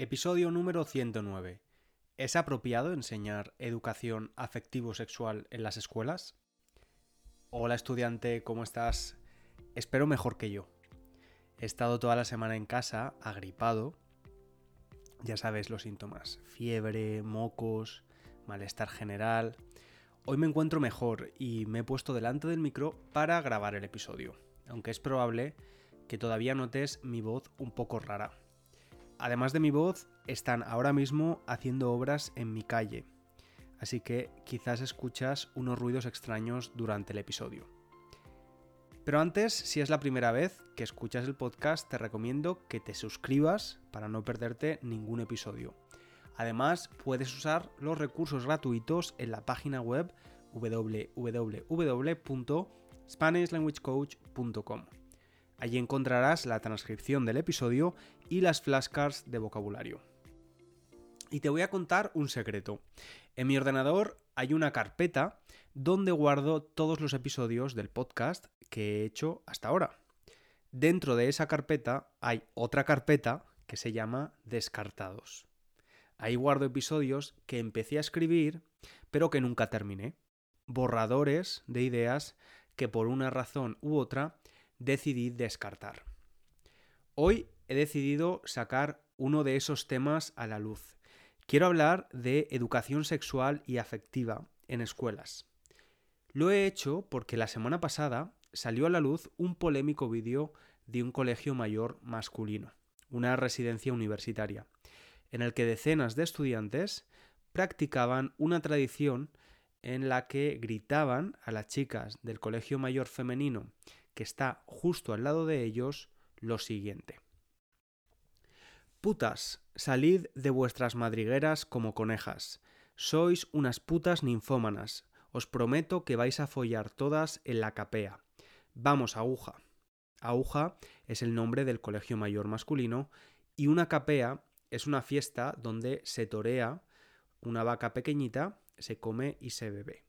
Episodio número 109. ¿Es apropiado enseñar educación afectivo-sexual en las escuelas? Hola estudiante, ¿cómo estás? Espero mejor que yo. He estado toda la semana en casa, agripado. Ya sabes los síntomas. Fiebre, mocos, malestar general. Hoy me encuentro mejor y me he puesto delante del micro para grabar el episodio, aunque es probable que todavía notes mi voz un poco rara. Además de mi voz, están ahora mismo haciendo obras en mi calle, así que quizás escuchas unos ruidos extraños durante el episodio. Pero antes, si es la primera vez que escuchas el podcast, te recomiendo que te suscribas para no perderte ningún episodio. Además, puedes usar los recursos gratuitos en la página web www.spanishlanguagecoach.com. Allí encontrarás la transcripción del episodio y las flashcards de vocabulario. Y te voy a contar un secreto. En mi ordenador hay una carpeta donde guardo todos los episodios del podcast que he hecho hasta ahora. Dentro de esa carpeta hay otra carpeta que se llama Descartados. Ahí guardo episodios que empecé a escribir, pero que nunca terminé. Borradores de ideas que por una razón u otra decidí descartar. Hoy he decidido sacar uno de esos temas a la luz. Quiero hablar de educación sexual y afectiva en escuelas. Lo he hecho porque la semana pasada salió a la luz un polémico vídeo de un colegio mayor masculino, una residencia universitaria en el que decenas de estudiantes practicaban una tradición en la que gritaban a las chicas del colegio mayor femenino que está justo al lado de ellos lo siguiente. Putas, salid de vuestras madrigueras como conejas. Sois unas putas ninfómanas. Os prometo que vais a follar todas en la capea. Vamos, aguja. Aguja es el nombre del colegio mayor masculino y una capea es una fiesta donde se torea una vaca pequeñita, se come y se bebe.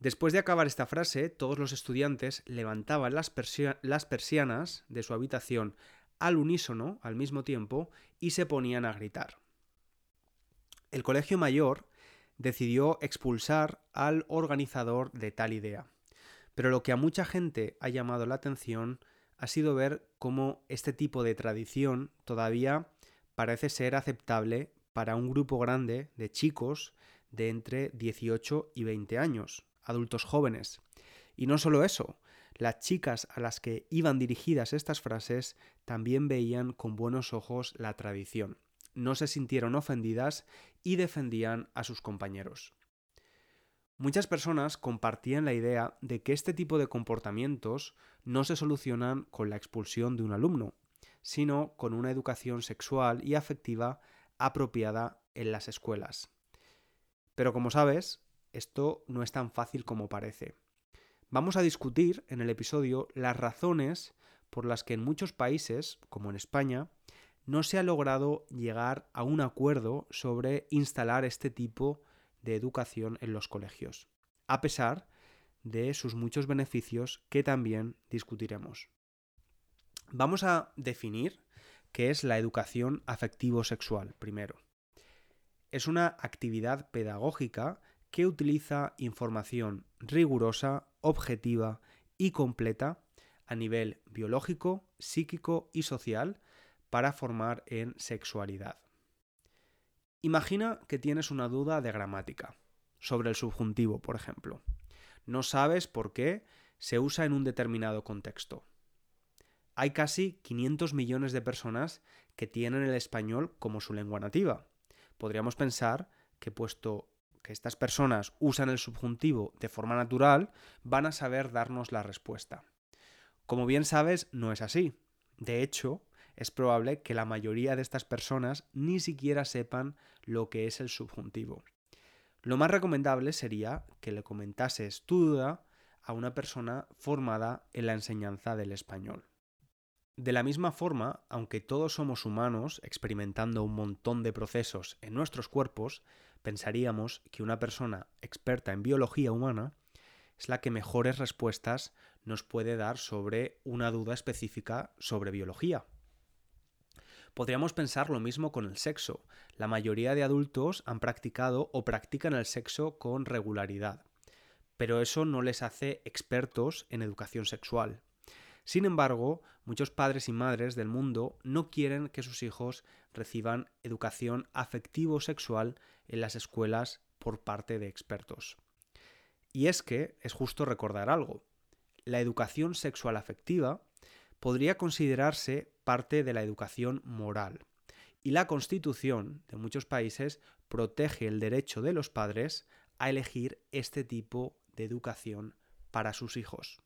Después de acabar esta frase, todos los estudiantes levantaban las, persianas de su habitación al unísono, al mismo tiempo, y se ponían a gritar. El Colegio Mayor decidió expulsar al organizador de tal idea. Pero lo que a mucha gente ha llamado la atención ha sido ver cómo este tipo de tradición todavía parece ser aceptable para un grupo grande de chicos de entre 18 y 20 años, adultos jóvenes. Y no solo eso, las chicas a las que iban dirigidas estas frases también veían con buenos ojos la tradición, no se sintieron ofendidas y defendían a sus compañeros. Muchas personas compartían la idea de que este tipo de comportamientos no se solucionan con la expulsión de un alumno, sino con una educación sexual y afectiva apropiada en las escuelas. Pero como sabes, esto no es tan fácil como parece. Vamos a discutir en el episodio las razones por las que en muchos países, como en España, no se ha logrado llegar a un acuerdo sobre instalar este tipo de educación en los colegios, a pesar de sus muchos beneficios que también discutiremos. Vamos a definir qué es la educación afectivo-sexual primero. Es una actividad pedagógica que utiliza información rigurosa, objetiva y completa a nivel biológico, psíquico y social para formar en sexualidad. Imagina que tienes una duda de gramática, sobre el subjuntivo, por ejemplo. No sabes por qué se usa en un determinado contexto hay casi 500 millones de personas que tienen el español como su lengua nativa. Podríamos pensar que puesto que estas personas usan el subjuntivo de forma natural, van a saber darnos la respuesta. Como bien sabes, no es así. De hecho, es probable que la mayoría de estas personas ni siquiera sepan lo que es el subjuntivo. Lo más recomendable sería que le comentases tu duda a una persona formada en la enseñanza del español. De la misma forma, aunque todos somos humanos experimentando un montón de procesos en nuestros cuerpos, pensaríamos que una persona experta en biología humana es la que mejores respuestas nos puede dar sobre una duda específica sobre biología. Podríamos pensar lo mismo con el sexo. La mayoría de adultos han practicado o practican el sexo con regularidad, pero eso no les hace expertos en educación sexual. Sin embargo, muchos padres y madres del mundo no quieren que sus hijos reciban educación afectivo-sexual en las escuelas por parte de expertos. Y es que es justo recordar algo. La educación sexual afectiva podría considerarse parte de la educación moral. Y la Constitución de muchos países protege el derecho de los padres a elegir este tipo de educación para sus hijos.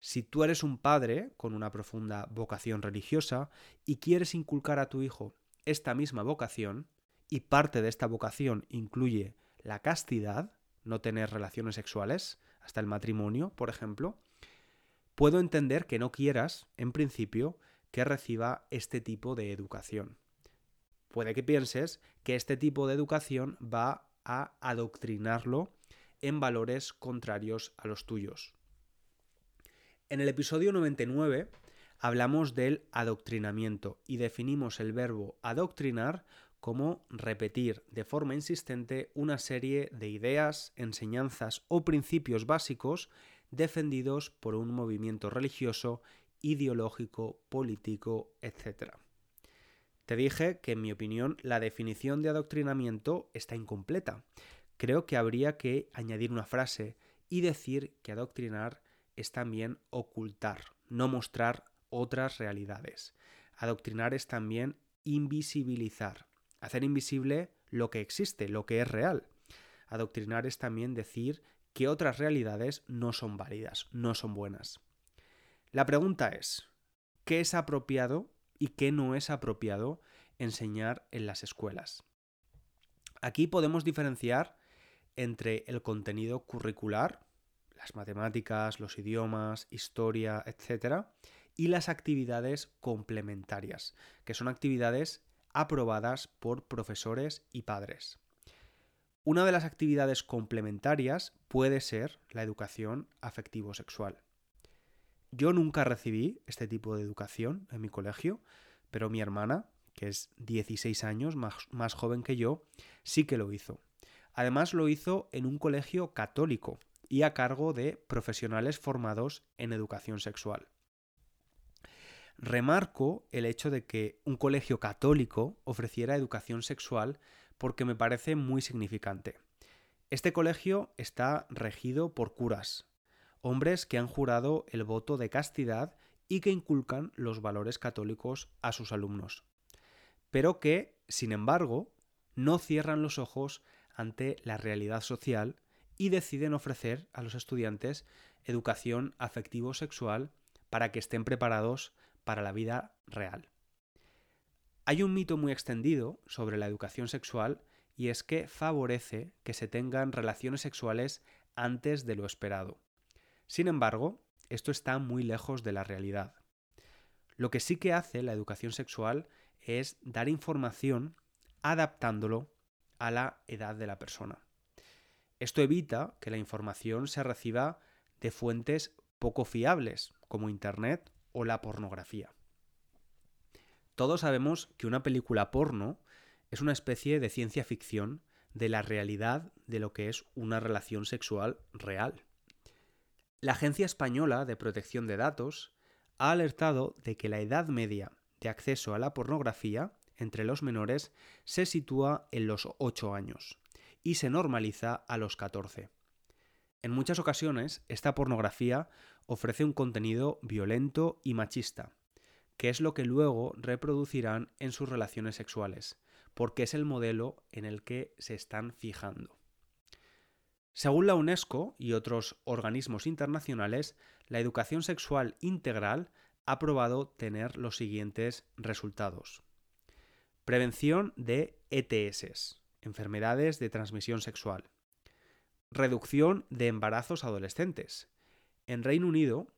Si tú eres un padre con una profunda vocación religiosa y quieres inculcar a tu hijo esta misma vocación, y parte de esta vocación incluye la castidad, no tener relaciones sexuales, hasta el matrimonio, por ejemplo, puedo entender que no quieras, en principio, que reciba este tipo de educación. Puede que pienses que este tipo de educación va a adoctrinarlo en valores contrarios a los tuyos. En el episodio 99 hablamos del adoctrinamiento y definimos el verbo adoctrinar como repetir de forma insistente una serie de ideas, enseñanzas o principios básicos defendidos por un movimiento religioso, ideológico, político, etc. Te dije que en mi opinión la definición de adoctrinamiento está incompleta. Creo que habría que añadir una frase y decir que adoctrinar es también ocultar, no mostrar otras realidades. Adoctrinar es también invisibilizar, hacer invisible lo que existe, lo que es real. Adoctrinar es también decir que otras realidades no son válidas, no son buenas. La pregunta es, ¿qué es apropiado y qué no es apropiado enseñar en las escuelas? Aquí podemos diferenciar entre el contenido curricular, las matemáticas, los idiomas, historia, etc., y las actividades complementarias, que son actividades aprobadas por profesores y padres. Una de las actividades complementarias puede ser la educación afectivo-sexual. Yo nunca recibí este tipo de educación en mi colegio, pero mi hermana, que es 16 años más, más, joven que yo, sí que lo hizo. Además lo hizo en un colegio católico y a cargo de profesionales formados en educación sexual. Remarco el hecho de que un colegio católico ofreciera educación sexual porque me parece muy significante. Este colegio está regido por curas, hombres que han jurado el voto de castidad y que inculcan los valores católicos a sus alumnos, pero que, sin embargo, no cierran los ojos ante la realidad social y deciden ofrecer a los estudiantes educación afectivo-sexual para que estén preparados para la vida real. Hay un mito muy extendido sobre la educación sexual y es que favorece que se tengan relaciones sexuales antes de lo esperado. Sin embargo, esto está muy lejos de la realidad. Lo que sí que hace la educación sexual es dar información adaptándolo a la edad de la persona. Esto evita que la información se reciba de fuentes poco fiables, como Internet o la pornografía. Todos sabemos que una película porno es una especie de ciencia ficción de la realidad de lo que es una relación sexual real. La Agencia Española de Protección de Datos ha alertado de que la edad media de acceso a la pornografía entre los menores se sitúa en los 8 años y se normaliza a los 14. En muchas ocasiones, esta pornografía ofrece un contenido violento y machista, que es lo que luego reproducirán en sus relaciones sexuales, porque es el modelo en el que se están fijando. Según la UNESCO y otros organismos internacionales, la educación sexual integral ha probado tener los siguientes resultados. Prevención de ETS, enfermedades de transmisión sexual. Reducción de embarazos adolescentes. En Reino Unido,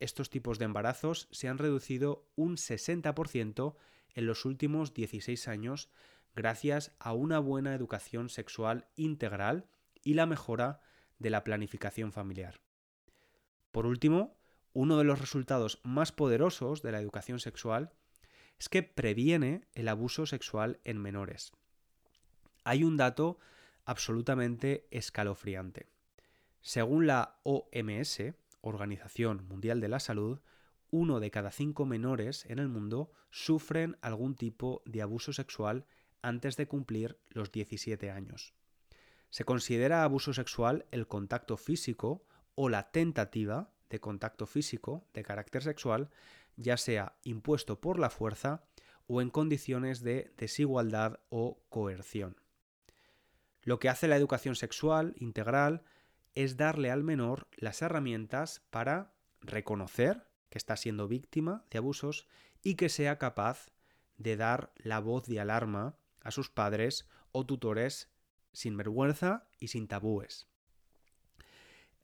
estos tipos de embarazos se han reducido un 60% en los últimos 16 años gracias a una buena educación sexual integral y la mejora de la planificación familiar. Por último, uno de los resultados más poderosos de la educación sexual es que previene el abuso sexual en menores. Hay un dato absolutamente escalofriante. Según la OMS, Organización Mundial de la Salud, uno de cada cinco menores en el mundo sufren algún tipo de abuso sexual antes de cumplir los 17 años. Se considera abuso sexual el contacto físico o la tentativa de contacto físico de carácter sexual, ya sea impuesto por la fuerza o en condiciones de desigualdad o coerción. Lo que hace la educación sexual integral es darle al menor las herramientas para reconocer que está siendo víctima de abusos y que sea capaz de dar la voz de alarma a sus padres o tutores sin vergüenza y sin tabúes.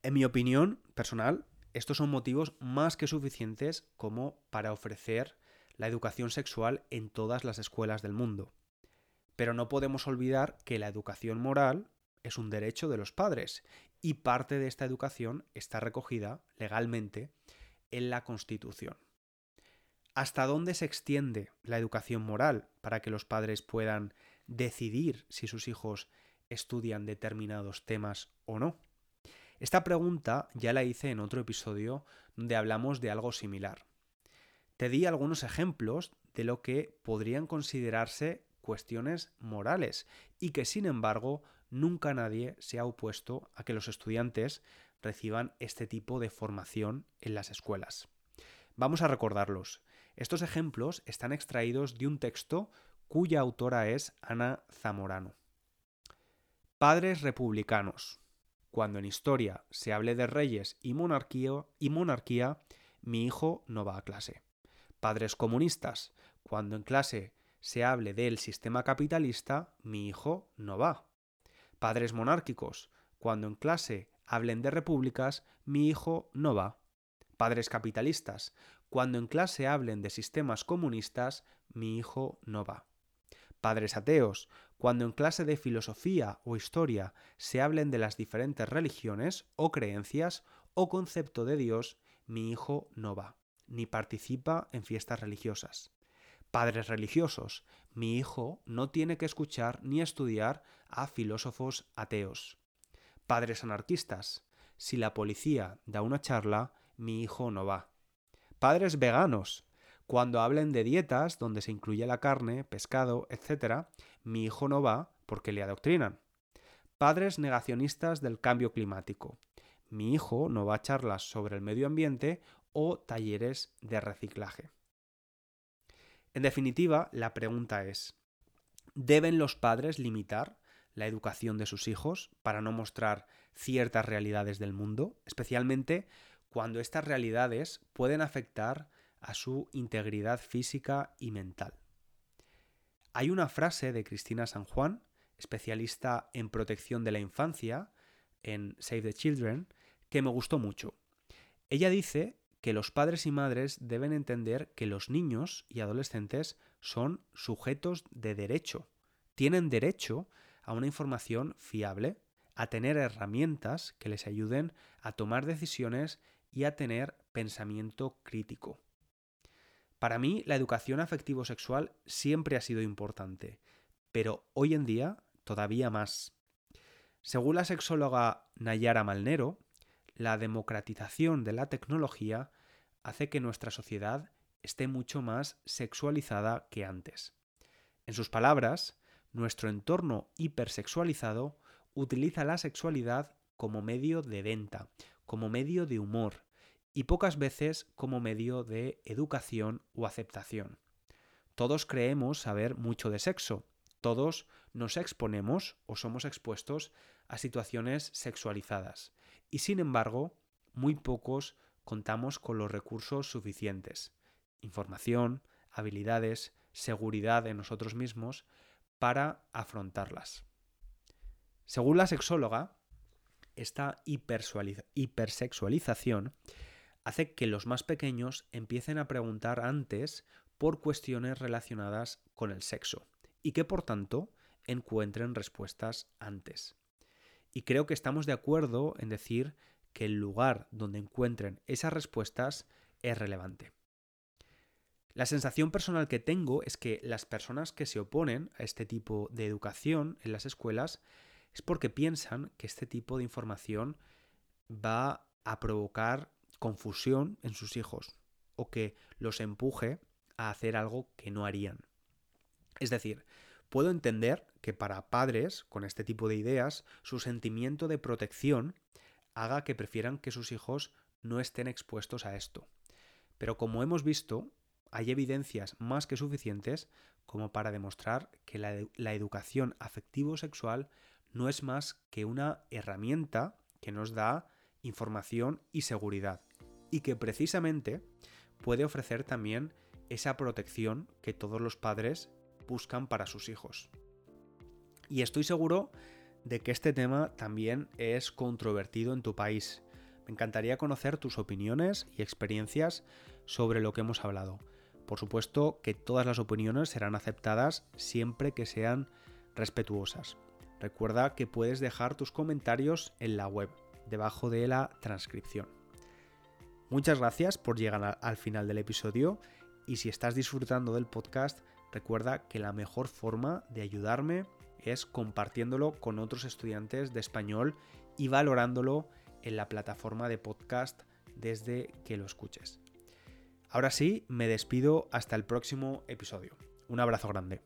En mi opinión personal, estos son motivos más que suficientes como para ofrecer la educación sexual en todas las escuelas del mundo. Pero no podemos olvidar que la educación moral es un derecho de los padres y parte de esta educación está recogida legalmente en la Constitución. ¿Hasta dónde se extiende la educación moral para que los padres puedan decidir si sus hijos estudian determinados temas o no? Esta pregunta ya la hice en otro episodio donde hablamos de algo similar. Te di algunos ejemplos de lo que podrían considerarse cuestiones morales y que sin embargo nunca nadie se ha opuesto a que los estudiantes reciban este tipo de formación en las escuelas. Vamos a recordarlos. Estos ejemplos están extraídos de un texto cuya autora es Ana Zamorano. Padres republicanos. Cuando en historia se hable de reyes y monarquía, mi hijo no va a clase. Padres comunistas. Cuando en clase se hable del sistema capitalista, mi hijo no va. Padres monárquicos. Cuando en clase hablen de repúblicas, mi hijo no va. Padres capitalistas. Cuando en clase hablen de sistemas comunistas, mi hijo no va. Padres ateos. Cuando en clase de filosofía o historia se hablen de las diferentes religiones o creencias o concepto de Dios, mi hijo no va, ni participa en fiestas religiosas. Padres religiosos, mi hijo no tiene que escuchar ni estudiar a filósofos ateos. Padres anarquistas, si la policía da una charla, mi hijo no va. Padres veganos, cuando hablen de dietas donde se incluye la carne, pescado, etc., mi hijo no va porque le adoctrinan. Padres negacionistas del cambio climático. Mi hijo no va a charlas sobre el medio ambiente o talleres de reciclaje. En definitiva, la pregunta es, ¿deben los padres limitar la educación de sus hijos para no mostrar ciertas realidades del mundo, especialmente cuando estas realidades pueden afectar a su integridad física y mental? Hay una frase de Cristina San Juan, especialista en protección de la infancia, en Save the Children, que me gustó mucho. Ella dice que los padres y madres deben entender que los niños y adolescentes son sujetos de derecho. Tienen derecho a una información fiable, a tener herramientas que les ayuden a tomar decisiones y a tener pensamiento crítico. Para mí, la educación afectivo-sexual siempre ha sido importante, pero hoy en día todavía más. Según la sexóloga Nayara Malnero, la democratización de la tecnología hace que nuestra sociedad esté mucho más sexualizada que antes. En sus palabras, nuestro entorno hipersexualizado utiliza la sexualidad como medio de venta, como medio de humor y pocas veces como medio de educación o aceptación. Todos creemos saber mucho de sexo, todos nos exponemos o somos expuestos a situaciones sexualizadas, y sin embargo, muy pocos contamos con los recursos suficientes, información, habilidades, seguridad en nosotros mismos para afrontarlas. Según la sexóloga, esta hipersexualización hace que los más pequeños empiecen a preguntar antes por cuestiones relacionadas con el sexo y que por tanto encuentren respuestas antes. Y creo que estamos de acuerdo en decir que el lugar donde encuentren esas respuestas es relevante. La sensación personal que tengo es que las personas que se oponen a este tipo de educación en las escuelas es porque piensan que este tipo de información va a provocar confusión en sus hijos o que los empuje a hacer algo que no harían. Es decir, puedo entender que para padres con este tipo de ideas su sentimiento de protección haga que prefieran que sus hijos no estén expuestos a esto. Pero como hemos visto, hay evidencias más que suficientes como para demostrar que la, educación afectivo-sexual no es más que una herramienta que nos da información y seguridad y que precisamente puede ofrecer también esa protección que todos los padres buscan para sus hijos. Y estoy seguro de que este tema también es controvertido en tu país. Me encantaría conocer tus opiniones y experiencias sobre lo que hemos hablado. Por supuesto que todas las opiniones serán aceptadas siempre que sean respetuosas. Recuerda que puedes dejar tus comentarios en la web, debajo de la transcripción. Muchas gracias por llegar al final del episodio y si estás disfrutando del podcast, recuerda que la mejor forma de ayudarme es compartiéndolo con otros estudiantes de español y valorándolo en la plataforma de podcast desde que lo escuches. Ahora sí, me despido hasta el próximo episodio. Un abrazo grande.